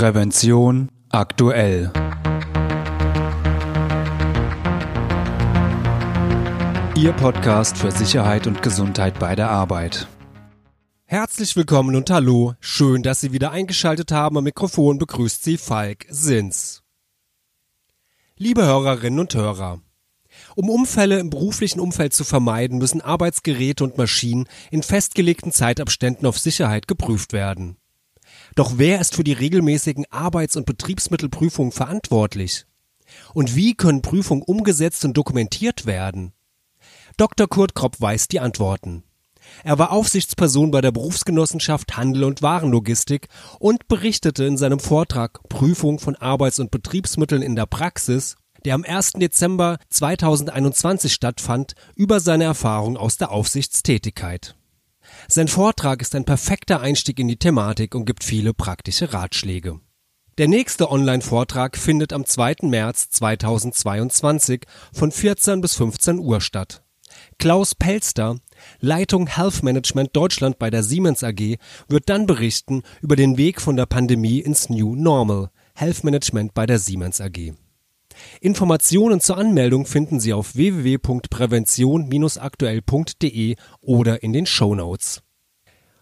Prävention aktuell. Ihr Podcast für Sicherheit und Gesundheit bei der Arbeit. Herzlich willkommen und hallo. Schön, dass Sie wieder eingeschaltet haben. Am Mikrofon begrüßt Sie Falk Sins. Liebe Hörerinnen und Hörer. Um Unfälle im beruflichen Umfeld zu vermeiden, müssen Arbeitsgeräte und Maschinen in festgelegten Zeitabständen auf Sicherheit geprüft werden. Doch wer ist für die regelmäßigen Arbeits- und Betriebsmittelprüfungen verantwortlich? Und wie können Prüfungen umgesetzt und dokumentiert werden? Dr. Kurt Kropp weiß die Antworten. Er war Aufsichtsperson bei der Berufsgenossenschaft Handel und Warenlogistik und berichtete in seinem Vortrag Prüfung von Arbeits- und Betriebsmitteln in der Praxis, der am 1. Dezember 2021 stattfand, über seine Erfahrung aus der Aufsichtstätigkeit. Sein Vortrag ist ein perfekter Einstieg in die Thematik und gibt viele praktische Ratschläge. Der nächste Online-Vortrag findet am 2. März 2022 von 14 bis 15 Uhr statt. Klaus Pelster, Leitung Health Management Deutschland bei der Siemens AG, wird dann berichten über den Weg von der Pandemie ins New Normal, Health Management bei der Siemens AG. Informationen zur Anmeldung finden Sie auf www.prävention-aktuell.de oder in den Show Notes.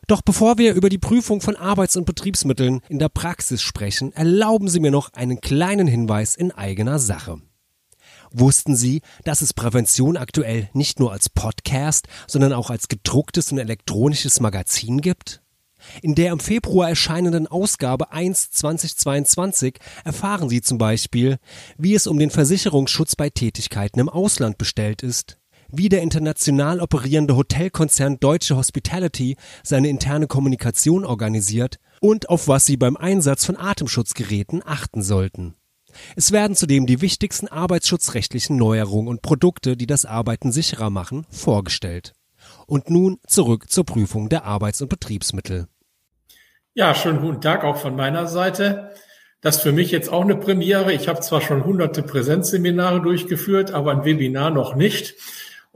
Doch bevor wir über die Prüfung von Arbeits- und Betriebsmitteln in der Praxis sprechen, erlauben Sie mir noch einen kleinen Hinweis in eigener Sache. Wussten Sie, dass es Prävention aktuell nicht nur als Podcast, sondern auch als gedrucktes und elektronisches Magazin gibt? In der im Februar erscheinenden Ausgabe 1 2022 erfahren Sie zum Beispiel, wie es um den Versicherungsschutz bei Tätigkeiten im Ausland bestellt ist, wie der international operierende Hotelkonzern Deutsche Hospitality seine interne Kommunikation organisiert und auf was Sie beim Einsatz von Atemschutzgeräten achten sollten. Es werden zudem die wichtigsten arbeitsschutzrechtlichen Neuerungen und Produkte, die das Arbeiten sicherer machen, vorgestellt. Und nun zurück zur Prüfung der Arbeits- und Betriebsmittel. Ja, schönen guten Tag auch von meiner Seite. Das ist für mich jetzt auch eine Premiere. Ich habe zwar schon hunderte Präsenzseminare durchgeführt, aber ein Webinar noch nicht.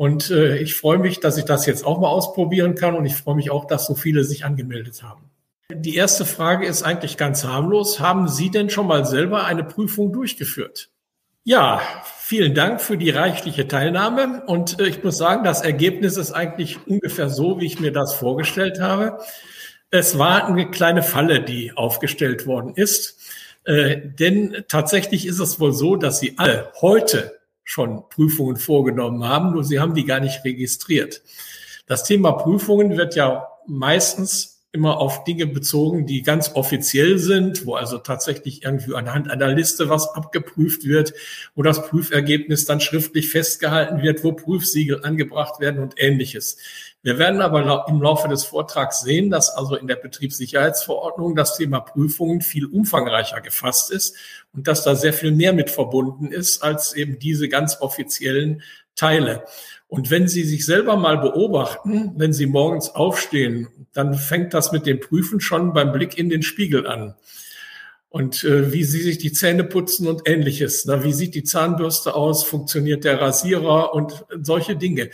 Und äh, ich freue mich, dass ich das jetzt auch mal ausprobieren kann und ich freue mich auch, dass so viele sich angemeldet haben. Die erste Frage ist eigentlich ganz harmlos. Haben Sie denn schon mal selber eine Prüfung durchgeführt? Ja, vielen Dank für die reichliche Teilnahme. Und äh, ich muss sagen, das Ergebnis ist eigentlich ungefähr so, wie ich mir das vorgestellt habe. Es war eine kleine Falle, die aufgestellt worden ist. Äh, denn tatsächlich ist es wohl so, dass Sie alle heute schon Prüfungen vorgenommen haben, nur Sie haben die gar nicht registriert. Das Thema Prüfungen wird ja meistens immer auf Dinge bezogen, die ganz offiziell sind, wo also tatsächlich irgendwie anhand einer Liste was abgeprüft wird, wo das Prüfergebnis dann schriftlich festgehalten wird, wo Prüfsiegel angebracht werden und ähnliches. Wir werden aber im Laufe des Vortrags sehen, dass also in der Betriebssicherheitsverordnung das Thema Prüfungen viel umfangreicher gefasst ist und dass da sehr viel mehr mit verbunden ist als eben diese ganz offiziellen Teile. Und wenn Sie sich selber mal beobachten, wenn Sie morgens aufstehen, dann fängt das mit dem Prüfen schon beim Blick in den Spiegel an. Und äh, wie Sie sich die Zähne putzen und ähnliches. Na, wie sieht die Zahnbürste aus? Funktioniert der Rasierer und solche Dinge?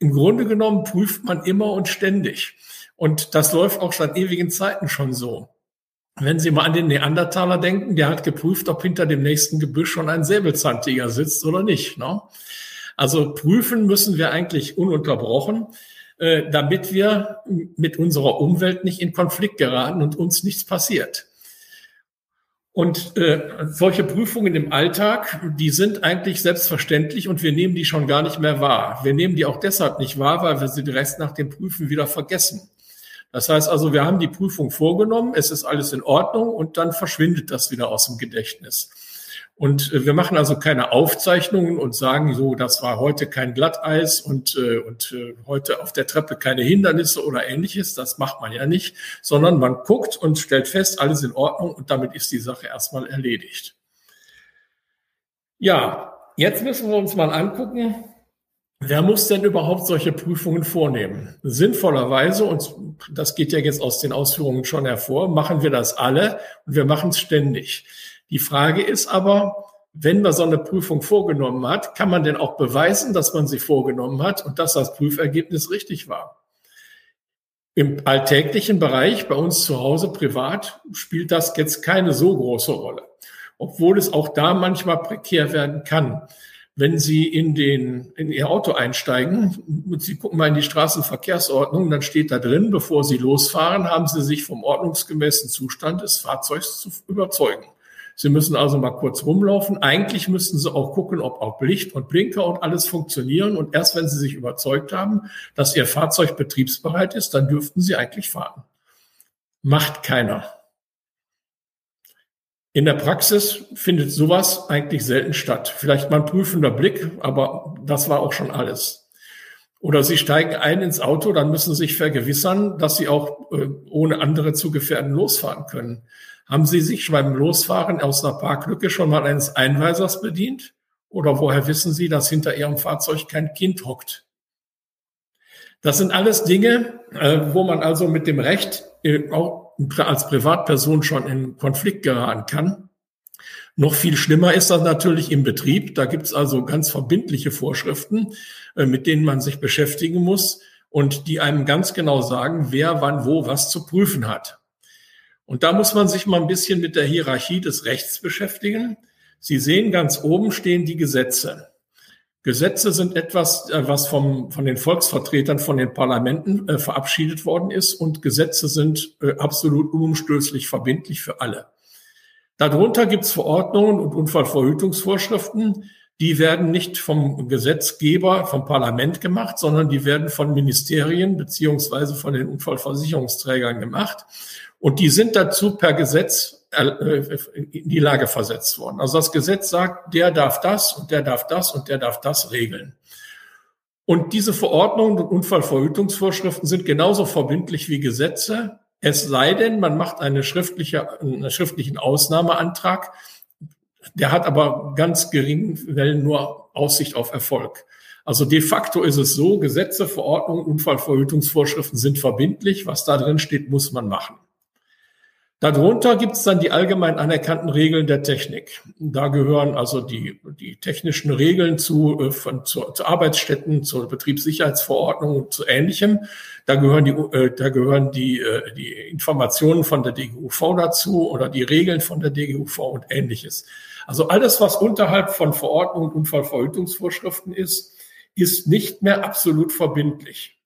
Im Grunde genommen prüft man immer und ständig. Und das läuft auch seit ewigen Zeiten schon so. Wenn Sie mal an den Neandertaler denken, der hat geprüft, ob hinter dem nächsten Gebüsch schon ein Säbelzahntiger sitzt oder nicht. Ne? Also prüfen müssen wir eigentlich ununterbrochen, äh, damit wir mit unserer Umwelt nicht in Konflikt geraten und uns nichts passiert. Und äh, solche Prüfungen im Alltag, die sind eigentlich selbstverständlich und wir nehmen die schon gar nicht mehr wahr. Wir nehmen die auch deshalb nicht wahr, weil wir sie direkt nach dem Prüfen wieder vergessen. Das heißt also, wir haben die Prüfung vorgenommen, es ist alles in Ordnung und dann verschwindet das wieder aus dem Gedächtnis. Und äh, wir machen also keine Aufzeichnungen und sagen so, das war heute kein Glatteis und, äh, und äh, heute auf der Treppe keine Hindernisse oder ähnliches. Das macht man ja nicht, sondern man guckt und stellt fest, alles in Ordnung und damit ist die Sache erstmal erledigt. Ja, jetzt müssen wir uns mal angucken, Wer muss denn überhaupt solche Prüfungen vornehmen? Sinnvollerweise, und das geht ja jetzt aus den Ausführungen schon hervor, machen wir das alle und wir machen es ständig. Die Frage ist aber, wenn man so eine Prüfung vorgenommen hat, kann man denn auch beweisen, dass man sie vorgenommen hat und dass das Prüfergebnis richtig war? Im alltäglichen Bereich, bei uns zu Hause privat, spielt das jetzt keine so große Rolle, obwohl es auch da manchmal prekär werden kann. Wenn Sie in, den, in Ihr Auto einsteigen und Sie gucken mal in die Straßenverkehrsordnung, dann steht da drin, bevor Sie losfahren, haben Sie sich vom ordnungsgemäßen Zustand des Fahrzeugs zu überzeugen. Sie müssen also mal kurz rumlaufen. Eigentlich müssten Sie auch gucken, ob auch Licht und Blinker und alles funktionieren. Und erst wenn Sie sich überzeugt haben, dass Ihr Fahrzeug betriebsbereit ist, dann dürften Sie eigentlich fahren. Macht keiner. In der Praxis findet sowas eigentlich selten statt. Vielleicht mal ein prüfender Blick, aber das war auch schon alles. Oder Sie steigen ein ins Auto, dann müssen Sie sich vergewissern, dass Sie auch äh, ohne andere zu gefährden losfahren können. Haben Sie sich beim Losfahren aus einer Parklücke schon mal eines Einweisers bedient? Oder woher wissen Sie, dass hinter Ihrem Fahrzeug kein Kind hockt? Das sind alles Dinge, äh, wo man also mit dem Recht äh, auch als Privatperson schon in Konflikt geraten kann. Noch viel schlimmer ist das natürlich im Betrieb. Da gibt es also ganz verbindliche Vorschriften, äh, mit denen man sich beschäftigen muss und die einem ganz genau sagen, wer wann wo was zu prüfen hat. Und da muss man sich mal ein bisschen mit der Hierarchie des Rechts beschäftigen. Sie sehen, ganz oben stehen die Gesetze. Gesetze sind etwas, äh, was vom, von den Volksvertretern, von den Parlamenten äh, verabschiedet worden ist und Gesetze sind äh, absolut unumstößlich verbindlich für alle. Darunter gibt es Verordnungen und Unfallverhütungsvorschriften, die werden nicht vom Gesetzgeber, vom Parlament gemacht, sondern die werden von Ministerien beziehungsweise von den Unfallversicherungsträgern gemacht. Und die sind dazu per Gesetz äh, in die Lage versetzt worden. Also das Gesetz sagt, der darf das und der darf das und der darf das regeln. Und diese Verordnungen und Unfallverhütungsvorschriften sind genauso verbindlich wie Gesetze. Es sei denn, man macht eine schriftliche, einen schriftlichen Ausnahmeantrag. Der hat aber ganz geringen Wellen nur Aussicht auf Erfolg. Also de facto ist es so, Gesetze, Verordnungen, Unfallverhütungsvorschriften sind verbindlich. Was da drin steht, muss man machen. Darunter gibt es dann die allgemein anerkannten Regeln der Technik. Da gehören also die, die technischen Regeln zu, äh, von, zu, zu Arbeitsstätten, zur Betriebssicherheitsverordnung und zu Ähnlichem. Da gehören die, äh, da gehören die, äh, die Informationen von der DGUV dazu oder die Regeln von der DGUV und Ähnliches. Also alles, was unterhalb von Verordnungen und Unfallverhütungsvorschriften ist, ist nicht mehr absolut verbindlich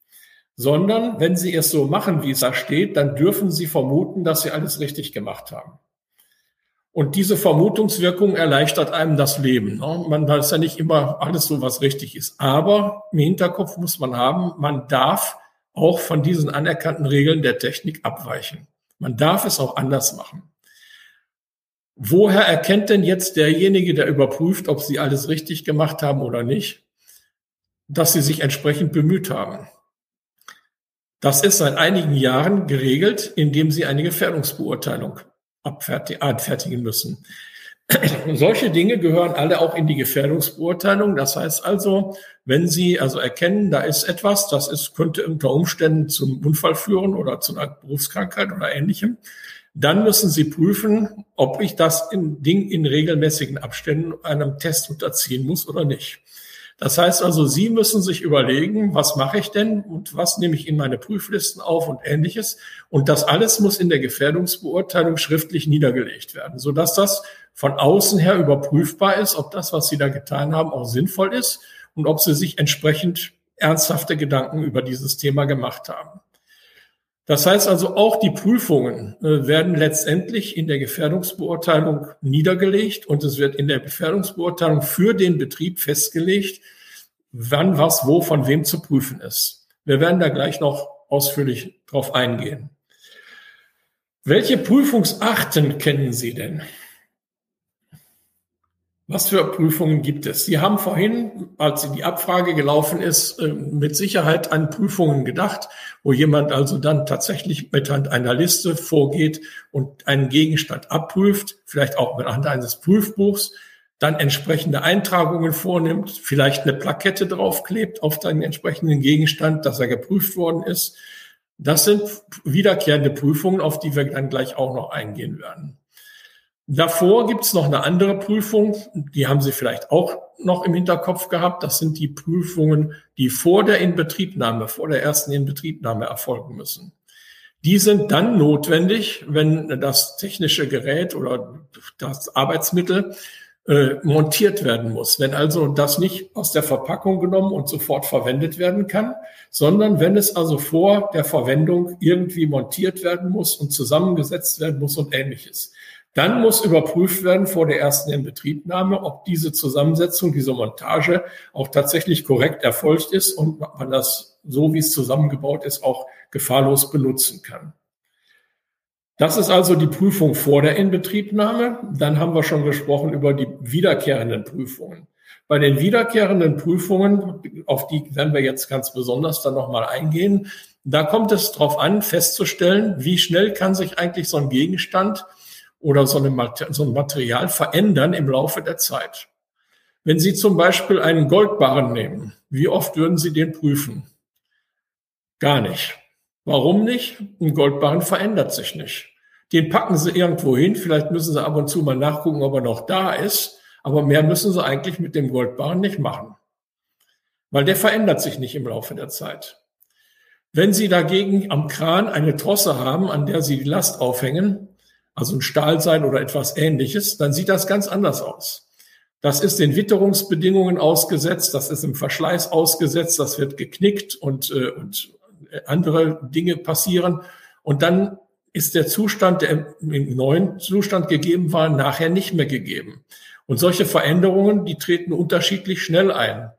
sondern wenn Sie es so machen, wie es da steht, dann dürfen Sie vermuten, dass Sie alles richtig gemacht haben. Und diese Vermutungswirkung erleichtert einem das Leben. Ne? Man weiß ja nicht immer alles so, was richtig ist. Aber im Hinterkopf muss man haben, man darf auch von diesen anerkannten Regeln der Technik abweichen. Man darf es auch anders machen. Woher erkennt denn jetzt derjenige, der überprüft, ob Sie alles richtig gemacht haben oder nicht, dass Sie sich entsprechend bemüht haben? Das ist seit einigen Jahren geregelt, indem sie eine Gefährdungsbeurteilung abfertigen müssen. Solche Dinge gehören alle auch in die Gefährdungsbeurteilung. Das heißt also, wenn Sie also erkennen, da ist etwas, das ist, könnte unter Umständen zum Unfall führen oder zu einer Berufskrankheit oder ähnlichem, dann müssen Sie prüfen, ob ich das in Ding in regelmäßigen Abständen einem Test unterziehen muss oder nicht. Das heißt also, Sie müssen sich überlegen, was mache ich denn und was nehme ich in meine Prüflisten auf und ähnliches. Und das alles muss in der Gefährdungsbeurteilung schriftlich niedergelegt werden, sodass das von außen her überprüfbar ist, ob das, was Sie da getan haben, auch sinnvoll ist und ob Sie sich entsprechend ernsthafte Gedanken über dieses Thema gemacht haben. Das heißt also, auch die Prüfungen äh, werden letztendlich in der Gefährdungsbeurteilung niedergelegt und es wird in der Gefährdungsbeurteilung für den Betrieb festgelegt, wann was wo von wem zu prüfen ist. Wir werden da gleich noch ausführlich drauf eingehen. Welche Prüfungsarten kennen Sie denn? Was für Prüfungen gibt es? Sie haben vorhin, als die Abfrage gelaufen ist, äh, mit Sicherheit an Prüfungen gedacht, wo jemand also dann tatsächlich mit einer Liste vorgeht und einen Gegenstand abprüft, vielleicht auch mit Hand eines Prüfbuchs, dann entsprechende Eintragungen vornimmt, vielleicht eine Plakette draufklebt auf den entsprechenden Gegenstand, dass er geprüft worden ist. Das sind wiederkehrende Prüfungen, auf die wir dann gleich auch noch eingehen werden. Davor gibt es noch eine andere Prüfung, die haben Sie vielleicht auch noch im Hinterkopf gehabt. Das sind die Prüfungen, die vor der Inbetriebnahme, vor der ersten Inbetriebnahme erfolgen müssen. Die sind dann notwendig, wenn das technische Gerät oder das Arbeitsmittel äh, montiert werden muss. Wenn also das nicht aus der Verpackung genommen und sofort verwendet werden kann, sondern wenn es also vor der Verwendung irgendwie montiert werden muss und zusammengesetzt werden muss und ähnliches. Dann muss überprüft werden vor der ersten Inbetriebnahme, ob diese Zusammensetzung, diese Montage auch tatsächlich korrekt erfolgt ist und man das so, wie es zusammengebaut ist, auch gefahrlos benutzen kann. Das ist also die Prüfung vor der Inbetriebnahme. Dann haben wir schon gesprochen über die wiederkehrenden Prüfungen. Bei den wiederkehrenden Prüfungen, auf die werden wir jetzt ganz besonders dann nochmal eingehen, da kommt es darauf an, festzustellen, wie schnell kann sich eigentlich so ein Gegenstand oder so, eine, so ein Material verändern im Laufe der Zeit. Wenn Sie zum Beispiel einen Goldbarren nehmen, wie oft würden Sie den prüfen? Gar nicht. Warum nicht? Ein Goldbarren verändert sich nicht. Den packen sie irgendwo hin. Vielleicht müssen sie ab und zu mal nachgucken, ob er noch da ist. Aber mehr müssen sie eigentlich mit dem Goldbarren nicht machen. Weil der verändert sich nicht im Laufe der Zeit. Wenn Sie dagegen am Kran eine Trosse haben, an der Sie die Last aufhängen, also ein Stahlseil oder etwas ähnliches, dann sieht das ganz anders aus. Das ist den Witterungsbedingungen ausgesetzt, das ist im Verschleiß ausgesetzt, das wird geknickt und, äh, und andere Dinge passieren. Und dann ist der Zustand, der im neuen Zustand gegeben war, nachher nicht mehr gegeben. Und solche Veränderungen, die treten unterschiedlich schnell ein,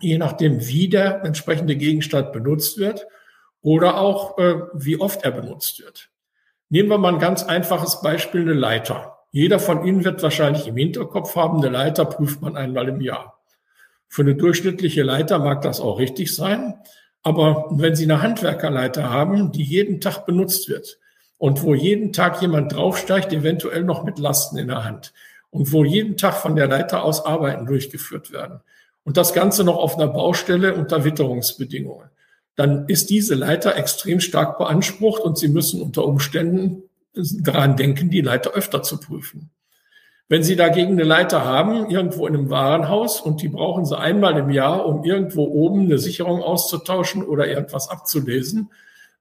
je nachdem, wie der entsprechende Gegenstand benutzt wird oder auch äh, wie oft er benutzt wird. Nehmen wir mal ein ganz einfaches Beispiel, eine Leiter. Jeder von Ihnen wird wahrscheinlich im Hinterkopf haben, eine Leiter prüft man einmal im Jahr. Für eine durchschnittliche Leiter mag das auch richtig sein. Aber wenn Sie eine Handwerkerleiter haben, die jeden Tag benutzt wird und wo jeden Tag jemand draufsteigt, eventuell noch mit Lasten in der Hand und wo jeden Tag von der Leiter aus Arbeiten durchgeführt werden und das Ganze noch auf einer Baustelle unter Witterungsbedingungen, dann ist diese Leiter extrem stark beansprucht und Sie müssen unter Umständen daran denken, die Leiter öfter zu prüfen. Wenn Sie dagegen eine Leiter haben, irgendwo in einem Warenhaus, und die brauchen Sie einmal im Jahr, um irgendwo oben eine Sicherung auszutauschen oder irgendwas abzulesen,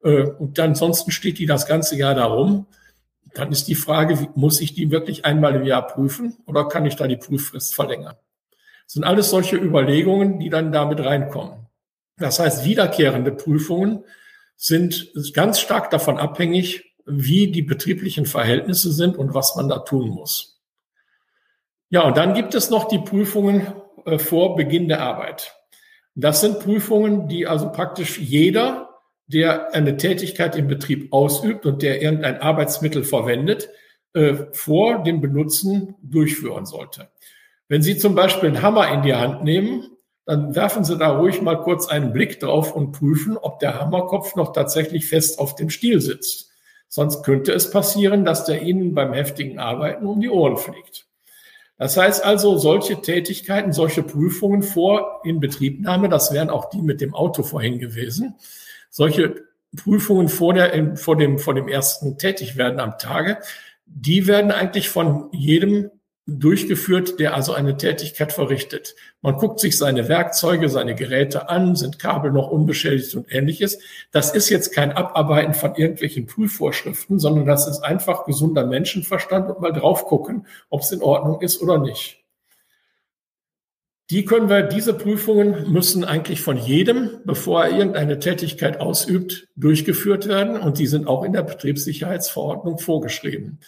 äh, und ansonsten steht die das ganze Jahr darum, dann ist die Frage, muss ich die wirklich einmal im Jahr prüfen oder kann ich da die Prüffrist verlängern? Das sind alles solche Überlegungen, die dann damit reinkommen. Das heißt, wiederkehrende Prüfungen sind ganz stark davon abhängig, wie die betrieblichen Verhältnisse sind und was man da tun muss. Ja, und dann gibt es noch die Prüfungen äh, vor Beginn der Arbeit. Das sind Prüfungen, die also praktisch jeder, der eine Tätigkeit im Betrieb ausübt und der irgendein Arbeitsmittel verwendet, äh, vor dem Benutzen durchführen sollte. Wenn Sie zum Beispiel einen Hammer in die Hand nehmen, dann werfen Sie da ruhig mal kurz einen Blick drauf und prüfen, ob der Hammerkopf noch tatsächlich fest auf dem Stiel sitzt. Sonst könnte es passieren, dass der Ihnen beim heftigen Arbeiten um die Ohren fliegt. Das heißt also, solche Tätigkeiten, solche Prüfungen vor Inbetriebnahme, das wären auch die mit dem Auto vorhin gewesen, solche Prüfungen vor, der, vor, dem, vor dem ersten Tätigwerden am Tage, die werden eigentlich von jedem durchgeführt, der also eine Tätigkeit verrichtet. Man guckt sich seine Werkzeuge, seine Geräte an, sind Kabel noch unbeschädigt und ähnliches. Das ist jetzt kein Abarbeiten von irgendwelchen Prüfvorschriften, sondern das ist einfach gesunder Menschenverstand und mal drauf gucken, ob es in Ordnung ist oder nicht. Die können wir, diese Prüfungen müssen eigentlich von jedem, bevor er irgendeine Tätigkeit ausübt, durchgeführt werden und die sind auch in der Betriebssicherheitsverordnung vorgeschrieben.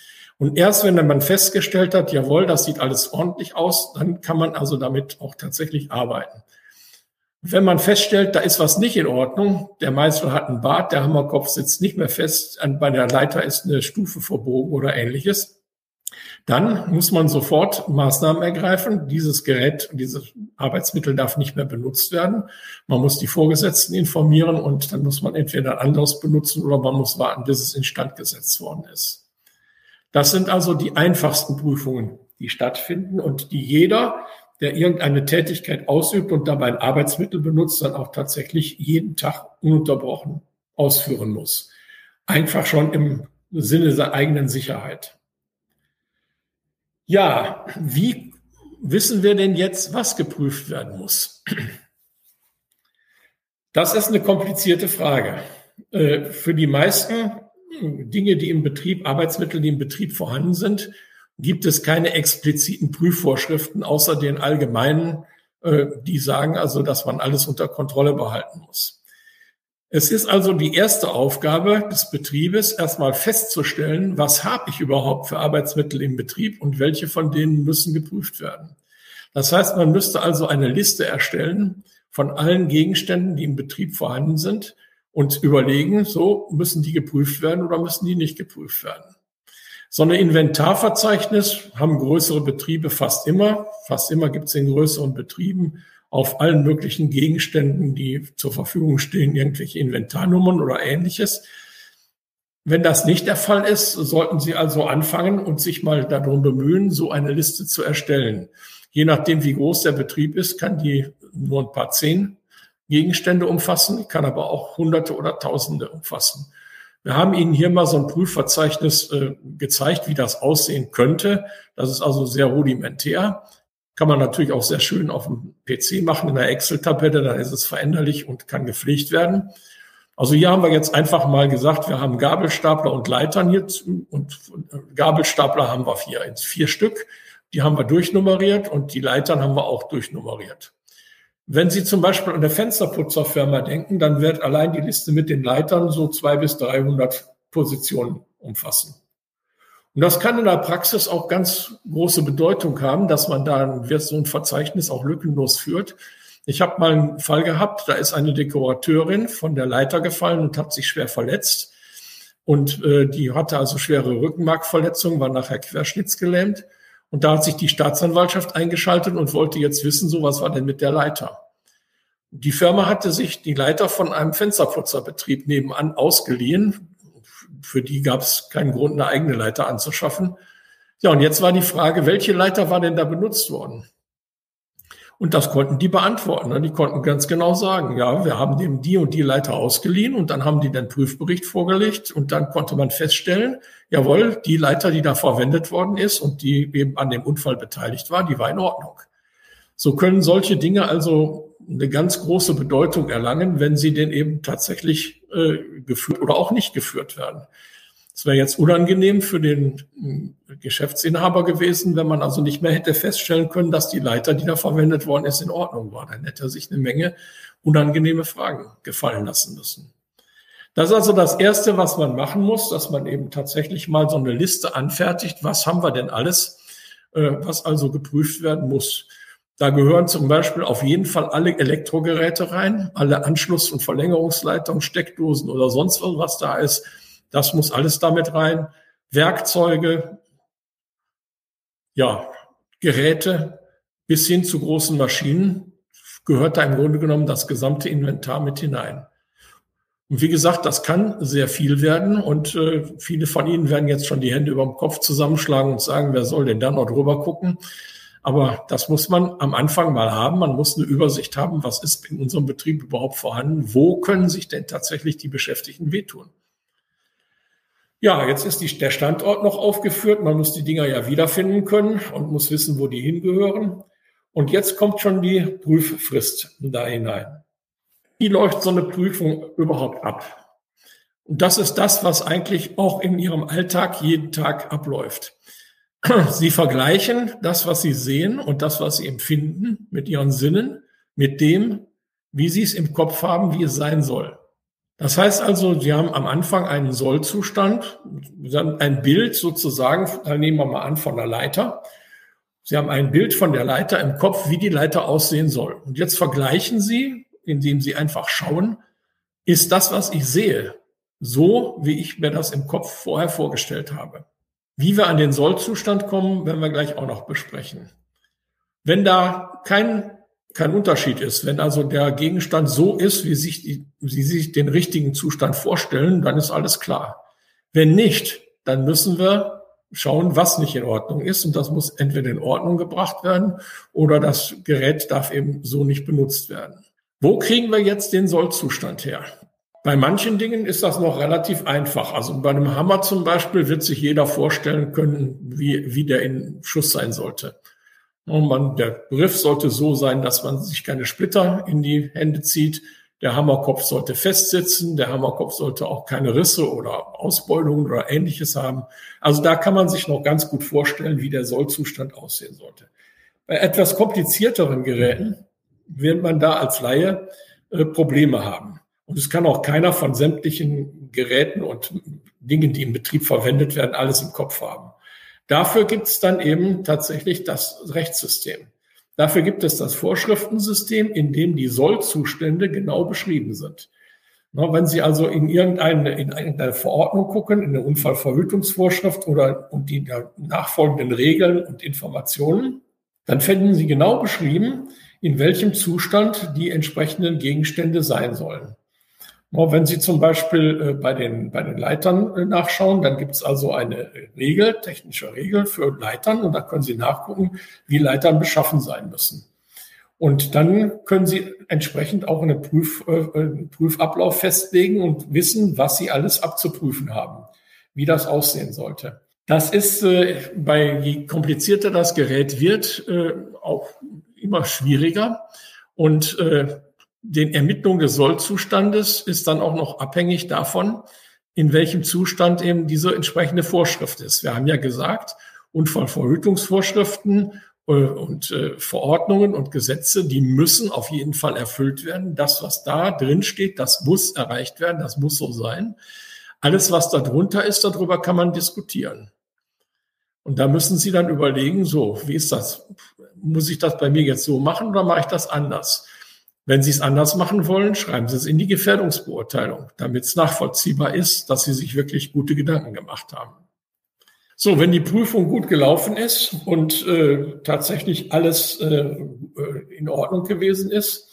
Und erst wenn man festgestellt hat, jawohl, das sieht alles ordentlich aus, dann kann man also damit auch tatsächlich arbeiten. Wenn man feststellt, da ist was nicht in Ordnung, der Meißel hat einen Bart, der Hammerkopf sitzt nicht mehr fest, bei der Leiter ist eine Stufe verbogen oder ähnliches, dann muss man sofort Maßnahmen ergreifen. Dieses Gerät, dieses Arbeitsmittel darf nicht mehr benutzt werden. Man muss die Vorgesetzten informieren und dann muss man entweder anderes benutzen oder man muss warten, bis es instand gesetzt worden ist. Das sind also die einfachsten Prüfungen, die stattfinden und die jeder, der irgendeine Tätigkeit ausübt und dabei ein Arbeitsmittel benutzt, dann auch tatsächlich jeden Tag ununterbrochen ausführen muss. Einfach schon im Sinne der eigenen Sicherheit. Ja, wie wissen wir denn jetzt, was geprüft werden muss? Das ist eine komplizierte Frage. Äh, für die meisten Dinge, die im Betrieb, Arbeitsmittel, die im Betrieb vorhanden sind, gibt es keine expliziten Prüfvorschriften außer den allgemeinen, äh, die sagen also, dass man alles unter Kontrolle behalten muss. Es ist also die erste Aufgabe des Betriebes, erstmal festzustellen, was habe ich überhaupt für Arbeitsmittel im Betrieb und welche von denen müssen geprüft werden. Das heißt, man müsste also eine Liste erstellen von allen Gegenständen, die im Betrieb vorhanden sind und überlegen, so müssen die geprüft werden oder müssen die nicht geprüft werden. So ein Inventarverzeichnis haben größere Betriebe fast immer. Fast immer gibt es in größeren Betrieben auf allen möglichen Gegenständen, die zur Verfügung stehen, irgendwelche Inventarnummern oder ähnliches. Wenn das nicht der Fall ist, sollten Sie also anfangen und sich mal darum bemühen, so eine Liste zu erstellen. Je nachdem, wie groß der Betrieb ist, kann die nur ein paar zehn Gegenstände umfassen, kann aber auch Hunderte oder Tausende umfassen. Wir haben Ihnen hier mal so ein Prüfverzeichnis äh, gezeigt, wie das aussehen könnte. Das ist also sehr rudimentär. Kann man natürlich auch sehr schön auf dem PC machen in der Excel-Tabelle, dann ist es veränderlich und kann gepflegt werden. Also hier haben wir jetzt einfach mal gesagt, wir haben Gabelstapler und Leitern hier und Gabelstapler haben wir vier, vier Stück. Die haben wir durchnummeriert und die Leitern haben wir auch durchnummeriert. Wenn Sie zum Beispiel an eine Fensterputzerfirma denken, dann wird allein die Liste mit den Leitern so zwei bis 300 Positionen umfassen. Und das kann in der Praxis auch ganz große Bedeutung haben, dass man da so ein Verzeichnis auch lückenlos führt. Ich habe mal einen Fall gehabt, da ist eine Dekorateurin von der Leiter gefallen und hat sich schwer verletzt. Und äh, die hatte also schwere Rückenmarkverletzungen, war nachher querschnittsgelähmt. Und da hat sich die Staatsanwaltschaft eingeschaltet und wollte jetzt wissen, so was war denn mit der Leiter. Die Firma hatte sich die Leiter von einem Fensterputzerbetrieb nebenan ausgeliehen, für die gab es keinen Grund, eine eigene Leiter anzuschaffen. Ja, und jetzt war die Frage, welche Leiter war denn da benutzt worden? Und das konnten die beantworten. Ne? Die konnten ganz genau sagen, ja, wir haben dem die und die Leiter ausgeliehen und dann haben die den Prüfbericht vorgelegt und dann konnte man feststellen, jawohl, die Leiter, die da verwendet worden ist und die eben an dem Unfall beteiligt war, die war in Ordnung. So können solche Dinge also eine ganz große Bedeutung erlangen, wenn sie denn eben tatsächlich äh, geführt oder auch nicht geführt werden. Es wäre jetzt unangenehm für den äh, Geschäftsinhaber gewesen, wenn man also nicht mehr hätte feststellen können, dass die Leiter, die da verwendet worden ist, in Ordnung war. Dann hätte er sich eine Menge unangenehme Fragen gefallen lassen müssen. Das ist also das Erste, was man machen muss, dass man eben tatsächlich mal so eine Liste anfertigt. Was haben wir denn alles, äh, was also geprüft werden muss? Da gehören zum Beispiel auf jeden Fall alle Elektrogeräte rein, alle Anschluss- und Verlängerungsleitungen, Steckdosen oder sonst was, was da ist. Das muss alles damit rein. Werkzeuge, ja, Geräte bis hin zu großen Maschinen gehört da im Grunde genommen das gesamte Inventar mit hinein. Und wie gesagt, das kann sehr viel werden und äh, viele von Ihnen werden jetzt schon die Hände über dem Kopf zusammenschlagen und sagen, wer soll denn da noch drüber gucken? Aber das muss man am Anfang mal haben. Man muss eine Übersicht haben, was ist in unserem Betrieb überhaupt vorhanden? Wo können sich denn tatsächlich die Beschäftigten wehtun? Ja, jetzt ist die, der Standort noch aufgeführt. Man muss die Dinger ja wiederfinden können und muss wissen, wo die hingehören. Und jetzt kommt schon die Prüffrist da hinein. Wie läuft so eine Prüfung überhaupt ab? Und das ist das, was eigentlich auch in Ihrem Alltag jeden Tag abläuft. Sie vergleichen das, was Sie sehen und das, was Sie empfinden mit Ihren Sinnen, mit dem, wie Sie es im Kopf haben, wie es sein soll. Das heißt also, Sie haben am Anfang einen Sollzustand, ein Bild sozusagen, da nehmen wir mal an von der Leiter. Sie haben ein Bild von der Leiter im Kopf, wie die Leiter aussehen soll. Und jetzt vergleichen Sie, indem Sie einfach schauen, ist das, was ich sehe, so, wie ich mir das im Kopf vorher vorgestellt habe. Wie wir an den Sollzustand kommen, werden wir gleich auch noch besprechen. Wenn da kein, kein Unterschied ist, wenn also der Gegenstand so ist, wie sich, die, Sie sich den richtigen Zustand vorstellen, dann ist alles klar. Wenn nicht, dann müssen wir schauen, was nicht in Ordnung ist. Und das muss entweder in Ordnung gebracht werden oder das Gerät darf eben so nicht benutzt werden. Wo kriegen wir jetzt den Sollzustand her? Bei manchen Dingen ist das noch relativ einfach. Also bei einem Hammer zum Beispiel wird sich jeder vorstellen können, wie, wie der in Schuss sein sollte. Und man, der Griff sollte so sein, dass man sich keine Splitter in die Hände zieht. der Hammerkopf sollte festsitzen, der Hammerkopf sollte auch keine Risse oder Ausbeulungen oder ähnliches haben. Also da kann man sich noch ganz gut vorstellen, wie der Sollzustand aussehen sollte. Bei etwas komplizierteren Geräten wird man da als Laie äh, Probleme haben. Und es kann auch keiner von sämtlichen Geräten und Dingen, die im Betrieb verwendet werden, alles im Kopf haben. Dafür gibt es dann eben tatsächlich das Rechtssystem. Dafür gibt es das Vorschriftensystem, in dem die Sollzustände genau beschrieben sind. wenn Sie also in irgendeine, in irgendeine Verordnung gucken, in eine Unfallverhütungsvorschrift oder und die nachfolgenden Regeln und Informationen, dann finden Sie genau beschrieben, in welchem Zustand die entsprechenden Gegenstände sein sollen. Wenn Sie zum Beispiel äh, bei den, bei den Leitern äh, nachschauen, dann gibt es also eine Regel, technische Regel für Leitern und da können Sie nachgucken, wie Leitern beschaffen sein müssen. Und dann können Sie entsprechend auch einen, Prüf, äh, einen Prüfablauf festlegen und wissen, was Sie alles abzuprüfen haben, wie das aussehen sollte. Das ist, bei je komplizierter das Gerät wird, auch immer schwieriger. Und äh, den Ermittlungen des Sollzustandes ist dann auch noch abhängig davon, in welchem Zustand eben diese entsprechende Vorschrift ist. Wir haben ja gesagt, Unfallverhütungsvorschriften äh, und äh, Verordnungen und Gesetze, die müssen auf jeden Fall erfüllt werden. Das, was da drin steht, das muss erreicht werden, das muss so sein. Alles, was da drunter ist, darüber kann man diskutieren. Und da müssen Sie dann überlegen, so, wie ist das? Muss ich das bei mir jetzt so machen oder mache ich das anders? Wenn Sie es anders machen wollen, schreiben Sie es in die Gefährdungsbeurteilung, damit es nachvollziehbar ist, dass Sie sich wirklich gute Gedanken gemacht haben. So, wenn die Prüfung gut gelaufen ist und äh, tatsächlich alles äh, äh in Ordnung gewesen ist,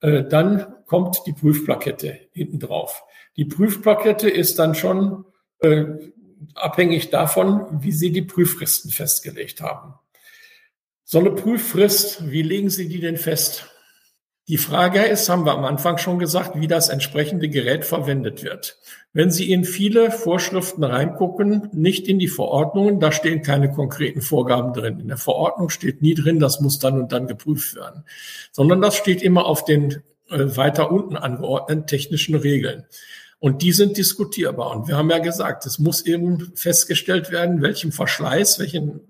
äh, dann kommt die Prüfplakette hinten drauf. Die Prüfplakette ist dann schon äh, abhängig davon, wie Sie die Prüffristen festgelegt haben. So eine Prüffrist, wie legen Sie die denn fest? Die Frage ist, haben wir am Anfang schon gesagt, wie das entsprechende Gerät verwendet wird. Wenn Sie in viele Vorschriften reingucken, nicht in die Verordnungen, da stehen keine konkreten Vorgaben drin. In der Verordnung steht nie drin, das muss dann und dann geprüft werden, sondern das steht immer auf den äh, weiter unten angeordneten technischen Regeln. Und die sind diskutierbar. Und wir haben ja gesagt, es muss eben festgestellt werden, welchem Verschleiß, welchen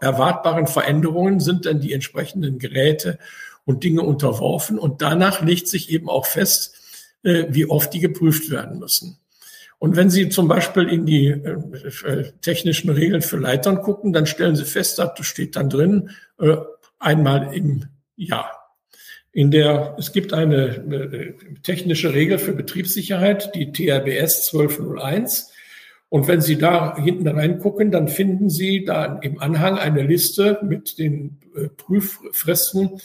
erwartbaren Veränderungen sind denn die entsprechenden Geräte und Dinge unterworfen. Und danach legt sich eben auch fest, äh, wie oft die geprüft werden müssen. Und wenn Sie zum Beispiel in die äh, äh, technischen Regeln für Leitern gucken, dann stellen Sie fest, da steht dann drin, einmal im Jahr. In der, es gibt eine technische Regel für Betriebssicherheit, die TRBS 1201. Und wenn Sie da hinten reingucken, dann finden Sie da im Anhang eine Liste mit den äh, Prüffristen,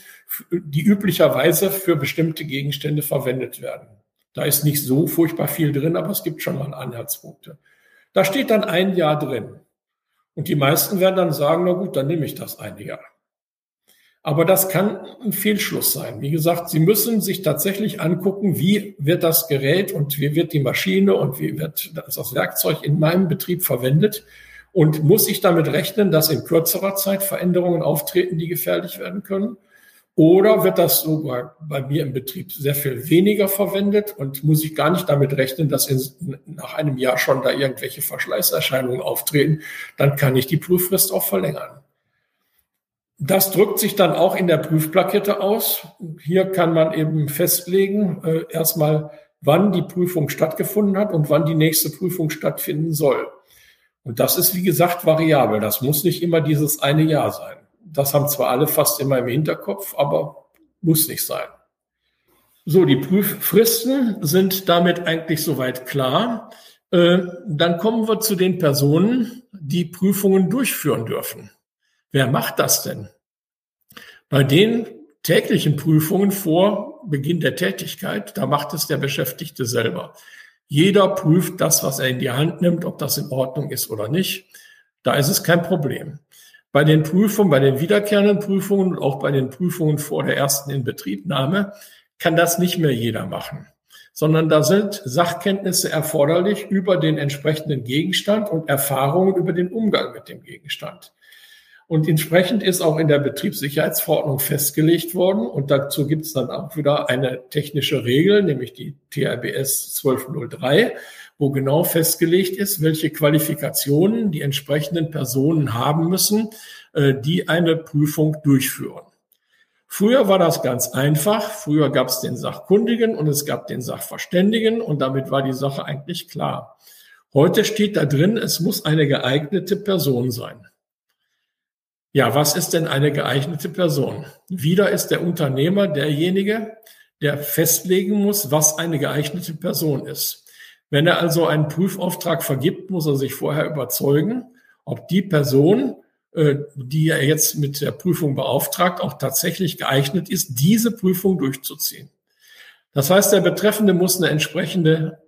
die üblicherweise für bestimmte Gegenstände verwendet werden. Da ist nicht so furchtbar viel drin, aber es gibt schon mal Anhaltspunkte. Da steht dann ein Jahr drin. Und die meisten werden dann sagen, na gut, dann nehme ich das eine Jahr. Aber das kann ein Fehlschluss sein. Wie gesagt, Sie müssen sich tatsächlich angucken, wie wird das Gerät und wie wird die Maschine und wie wird das Werkzeug in meinem Betrieb verwendet. Und muss ich damit rechnen, dass in kürzerer Zeit Veränderungen auftreten, die gefährlich werden können? Oder wird das sogar bei mir im Betrieb sehr viel weniger verwendet und muss ich gar nicht damit rechnen, dass in, nach einem Jahr schon da irgendwelche Verschleißerscheinungen auftreten? Dann kann ich die Prüffrist auch verlängern. Das drückt sich dann auch in der Prüfplakette aus. Hier kann man eben festlegen, äh, erstmal, wann die Prüfung stattgefunden hat und wann die nächste Prüfung stattfinden soll. Und das ist, wie gesagt, variabel. Das muss nicht immer dieses eine Jahr sein. Das haben zwar alle fast immer im Hinterkopf, aber muss nicht sein. So, die Prüffristen sind damit eigentlich soweit klar. Äh, dann kommen wir zu den Personen, die Prüfungen durchführen dürfen. Wer macht das denn? Bei den täglichen Prüfungen vor Beginn der Tätigkeit, da macht es der Beschäftigte selber. Jeder prüft das, was er in die Hand nimmt, ob das in Ordnung ist oder nicht. Da ist es kein Problem. Bei den Prüfungen, bei den wiederkehrenden Prüfungen und auch bei den Prüfungen vor der ersten Inbetriebnahme kann das nicht mehr jeder machen, sondern da sind Sachkenntnisse erforderlich über den entsprechenden Gegenstand und Erfahrungen über den Umgang mit dem Gegenstand. Und entsprechend ist auch in der Betriebssicherheitsverordnung festgelegt worden. Und dazu gibt es dann auch wieder eine technische Regel, nämlich die TRBS 1203, wo genau festgelegt ist, welche Qualifikationen die entsprechenden Personen haben müssen, äh, die eine Prüfung durchführen. Früher war das ganz einfach. Früher gab es den Sachkundigen und es gab den Sachverständigen und damit war die Sache eigentlich klar. Heute steht da drin, es muss eine geeignete Person sein. Ja, was ist denn eine geeignete Person? Wieder ist der Unternehmer derjenige, der festlegen muss, was eine geeignete Person ist. Wenn er also einen Prüfauftrag vergibt, muss er sich vorher überzeugen, ob die Person, äh, die er jetzt mit der Prüfung beauftragt, auch tatsächlich geeignet ist, diese Prüfung durchzuziehen. Das heißt, der Betreffende muss eine entsprechende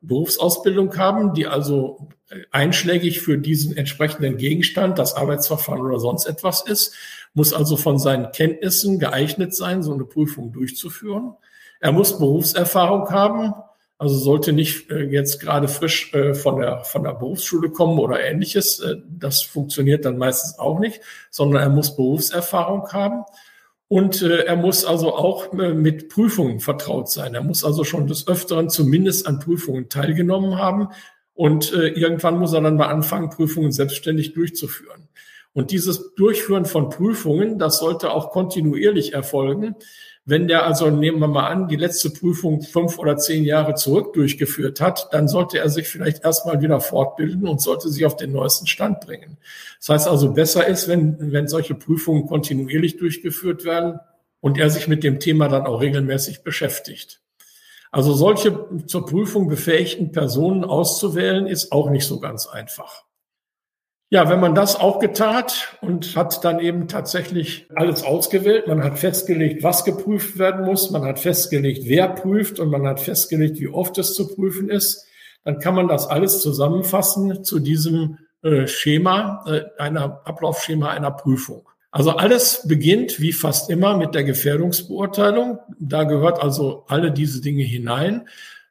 Berufsausbildung haben, die also einschlägig für diesen entsprechenden Gegenstand, das Arbeitsverfahren oder sonst etwas ist, muss also von seinen Kenntnissen geeignet sein, so eine Prüfung durchzuführen. Er muss Berufserfahrung haben, also sollte nicht äh, jetzt gerade frisch äh, von der von der Berufsschule kommen oder ähnliches. Äh, das funktioniert dann meistens auch nicht, sondern er muss Berufserfahrung haben. Und äh, er muss also auch äh, mit Prüfungen vertraut sein. Er muss also schon des Öfteren zumindest an Prüfungen teilgenommen haben. Und äh, irgendwann muss er dann mal anfangen, Prüfungen selbstständig durchzuführen. Und dieses Durchführen von Prüfungen, das sollte auch kontinuierlich erfolgen. Wenn der also, nehmen wir mal an, die letzte Prüfung fünf oder zehn Jahre zurück durchgeführt hat, dann sollte er sich vielleicht erstmal wieder fortbilden und sollte sich auf den neuesten Stand bringen. Das heißt also, besser ist, wenn, wenn solche Prüfungen kontinuierlich durchgeführt werden und er sich mit dem Thema dann auch regelmäßig beschäftigt. Also solche zur Prüfung befähigten Personen auszuwählen, ist auch nicht so ganz einfach. Ja, wenn man das auch getat und hat dann eben tatsächlich alles ausgewählt, man hat festgelegt, was geprüft werden muss, man hat festgelegt, wer prüft und man hat festgelegt, wie oft es zu prüfen ist, dann kann man das alles zusammenfassen zu diesem äh, Schema, äh, einer Ablaufschema einer Prüfung. Also alles beginnt wie fast immer mit der Gefährdungsbeurteilung. Da gehört also alle diese Dinge hinein.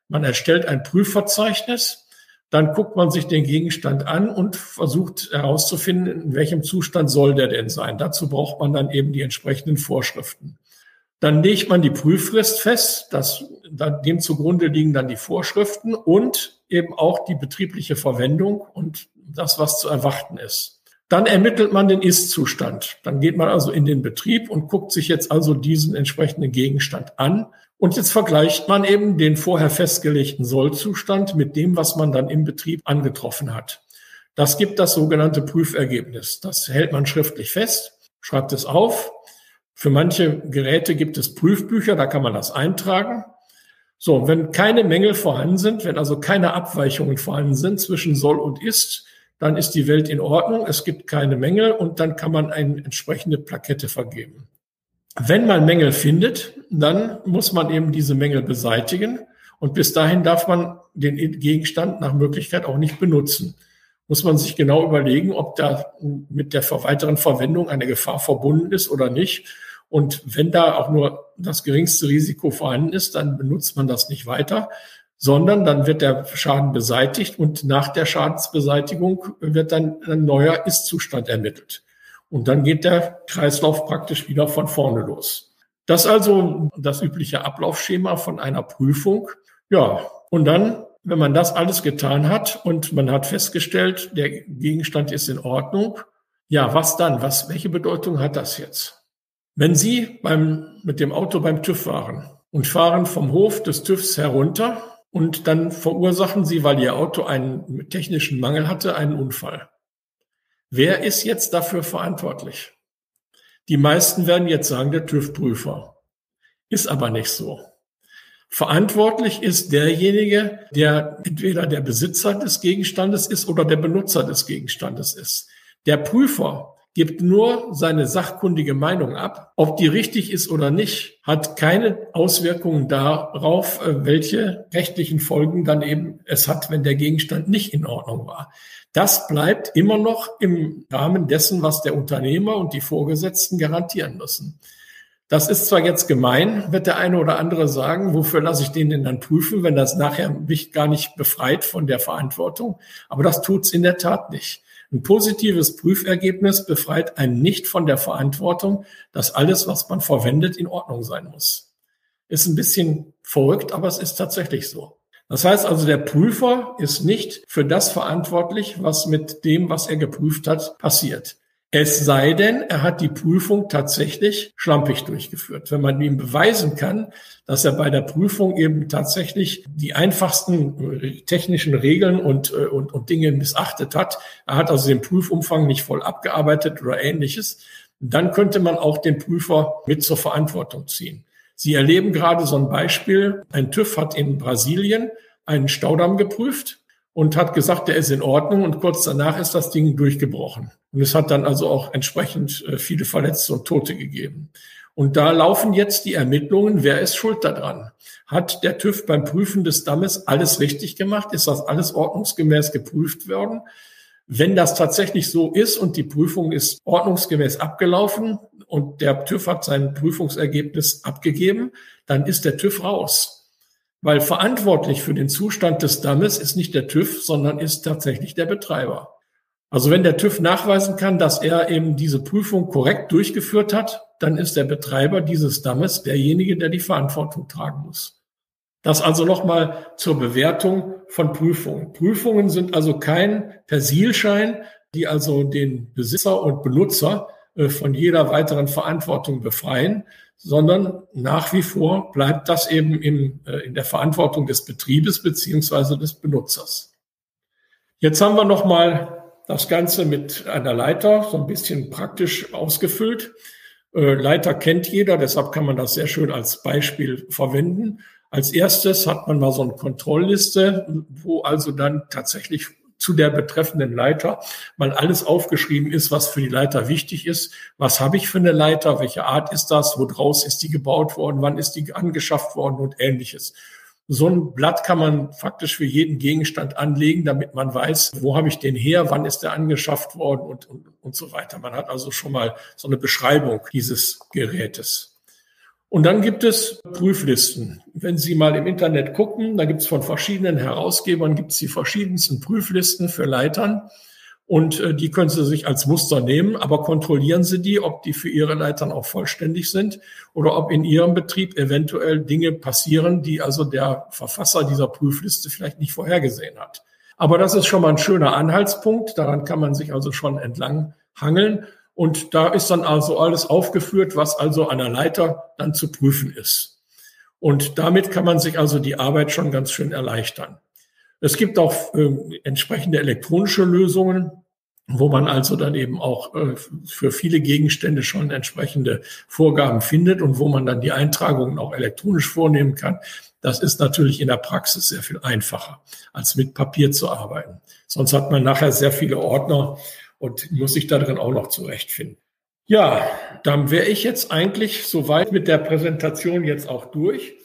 Man erstellt ein Prüfverzeichnis, dann guckt man sich den Gegenstand an und versucht herauszufinden, in welchem Zustand soll der denn sein. Dazu braucht man dann eben die entsprechenden Vorschriften. Dann legt man die Prüffrist fest, dass dem zugrunde liegen dann die Vorschriften und eben auch die betriebliche Verwendung und das, was zu erwarten ist. Dann ermittelt man den Ist-Zustand. Dann geht man also in den Betrieb und guckt sich jetzt also diesen entsprechenden Gegenstand an und jetzt vergleicht man eben den vorher festgelegten Sollzustand mit dem, was man dann im Betrieb angetroffen hat. Das gibt das sogenannte Prüfergebnis. Das hält man schriftlich fest, schreibt es auf. Für manche Geräte gibt es Prüfbücher, da kann man das eintragen. So, wenn keine Mängel vorhanden sind, wenn also keine Abweichungen vorhanden sind zwischen soll und ist, dann ist die Welt in Ordnung, es gibt keine Mängel und dann kann man eine entsprechende Plakette vergeben. Wenn man Mängel findet, dann muss man eben diese Mängel beseitigen. Und bis dahin darf man den Gegenstand nach Möglichkeit auch nicht benutzen. Muss man sich genau überlegen, ob da mit der weiteren Verwendung eine Gefahr verbunden ist oder nicht. Und wenn da auch nur das geringste Risiko vorhanden ist, dann benutzt man das nicht weiter, sondern dann wird der Schaden beseitigt und nach der Schadensbeseitigung wird dann ein neuer Ist-Zustand ermittelt. Und dann geht der Kreislauf praktisch wieder von vorne los. Das also das übliche Ablaufschema von einer Prüfung. Ja, und dann, wenn man das alles getan hat und man hat festgestellt, der Gegenstand ist in Ordnung, ja, was dann? Was, welche Bedeutung hat das jetzt? Wenn Sie beim, mit dem Auto beim TÜV waren und fahren vom Hof des TÜVs herunter und dann verursachen Sie, weil Ihr Auto einen technischen Mangel hatte, einen Unfall. Wer ist jetzt dafür verantwortlich? Die meisten werden jetzt sagen, der TÜV-Prüfer. Ist aber nicht so. Verantwortlich ist derjenige, der entweder der Besitzer des Gegenstandes ist oder der Benutzer des Gegenstandes ist. Der Prüfer gibt nur seine sachkundige Meinung ab. Ob die richtig ist oder nicht, hat keine Auswirkungen darauf, äh, welche rechtlichen Folgen dann eben es hat, wenn der Gegenstand nicht in Ordnung war. Das bleibt immer noch im Rahmen dessen, was der Unternehmer und die Vorgesetzten garantieren müssen. Das ist zwar jetzt gemein, wird der eine oder andere sagen, wofür lasse ich den denn dann prüfen, wenn das nachher mich gar nicht befreit von der Verantwortung, aber das tut's in der Tat nicht. Ein positives Prüfergebnis befreit einen nicht von der Verantwortung, dass alles, was man verwendet, in Ordnung sein muss. Ist ein bisschen verrückt, aber es ist tatsächlich so. Das heißt also, der Prüfer ist nicht für das verantwortlich, was mit dem, was er geprüft hat, passiert. Es sei denn, er hat die Prüfung tatsächlich schlampig durchgeführt. Wenn man ihm beweisen kann, dass er bei der Prüfung eben tatsächlich die einfachsten äh, technischen Regeln und, äh, und, und Dinge missachtet hat, er hat also den Prüfumfang nicht voll abgearbeitet oder ähnliches, dann könnte man auch den Prüfer mit zur Verantwortung ziehen. Sie erleben gerade so ein Beispiel. Ein TÜV hat in Brasilien einen Staudamm geprüft und hat gesagt, der ist in Ordnung und kurz danach ist das Ding durchgebrochen. Und es hat dann also auch entsprechend äh, viele Verletzte und Tote gegeben. Und da laufen jetzt die Ermittlungen, wer ist schuld daran? Hat der TÜV beim Prüfen des Dammes alles richtig gemacht? Ist das alles ordnungsgemäß geprüft worden? Wenn das tatsächlich so ist und die Prüfung ist ordnungsgemäß abgelaufen und der TÜV hat sein Prüfungsergebnis abgegeben, dann ist der TÜV raus. Weil verantwortlich für den Zustand des Dammes ist nicht der TÜV, sondern ist tatsächlich der Betreiber. Also wenn der TÜV nachweisen kann, dass er eben diese Prüfung korrekt durchgeführt hat, dann ist der Betreiber dieses Dammes derjenige, der die Verantwortung tragen muss. Das also nochmal zur Bewertung von Prüfungen. Prüfungen sind also kein Persilschein, die also den Besitzer und Benutzer äh, von jeder weiteren Verantwortung befreien, sondern nach wie vor bleibt das eben in, äh, in der Verantwortung des Betriebes beziehungsweise des Benutzers. Jetzt haben wir noch mal das Ganze mit einer Leiter so ein bisschen praktisch ausgefüllt. Äh, Leiter kennt jeder, deshalb kann man das sehr schön als Beispiel verwenden. Als erstes hat man mal so eine Kontrollliste, wo also dann tatsächlich zu der betreffenden Leiter mal alles aufgeschrieben ist, was für die Leiter wichtig ist. Was habe ich für eine Leiter? Welche Art ist das? Wo draus ist die gebaut worden? Wann ist die angeschafft worden und ähnliches? So ein Blatt kann man faktisch für jeden Gegenstand anlegen, damit man weiß, wo habe ich den her, wann ist der angeschafft worden und, und, und so weiter. Man hat also schon mal so eine Beschreibung dieses Gerätes. Und dann gibt es Prüflisten. Wenn Sie mal im Internet gucken, da gibt es von verschiedenen Herausgebern gibt es die verschiedensten Prüflisten für Leitern. Und äh, die können Sie sich als Muster nehmen, aber kontrollieren Sie die, ob die für Ihre Leitern auch vollständig sind oder ob in Ihrem Betrieb eventuell Dinge passieren, die also der Verfasser dieser Prüfliste vielleicht nicht vorhergesehen hat. Aber das ist schon mal ein schöner Anhaltspunkt. Daran kann man sich also schon entlang hangeln. Und da ist dann also alles aufgeführt, was also an der Leiter dann zu prüfen ist. Und damit kann man sich also die Arbeit schon ganz schön erleichtern. Es gibt auch äh, entsprechende elektronische Lösungen, wo man also dann eben auch äh, für viele Gegenstände schon entsprechende Vorgaben findet und wo man dann die Eintragungen auch elektronisch vornehmen kann. Das ist natürlich in der Praxis sehr viel einfacher, als mit Papier zu arbeiten. Sonst hat man nachher sehr viele Ordner und muss sich darin auch noch zurechtfinden. Ja, dann wäre ich jetzt eigentlich soweit mit der Präsentation jetzt auch durch.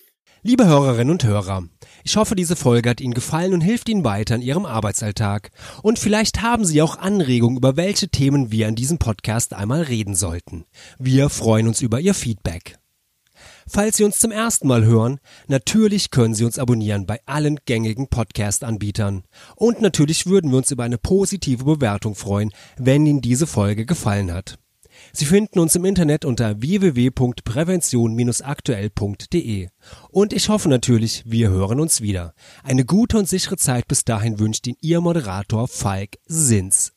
Liebe Hörerinnen und Hörer, ich hoffe, diese Folge hat Ihnen gefallen und hilft Ihnen weiter in Ihrem Arbeitsalltag. Und vielleicht haben Sie auch Anregungen, über welche Themen wir in diesem Podcast einmal reden sollten. Wir freuen uns über Ihr Feedback. Falls Sie uns zum ersten Mal hören, natürlich können Sie uns abonnieren bei allen gängigen Podcast-Anbietern. Und natürlich würden wir uns über eine positive Bewertung freuen, wenn Ihnen diese Folge gefallen hat. Sie finden uns im Internet unter www.prävention-aktuell.de. Und ich hoffe natürlich, wir hören uns wieder. Eine gute und sichere Zeit bis dahin wünscht Ihnen Ihr Moderator Falk Sins.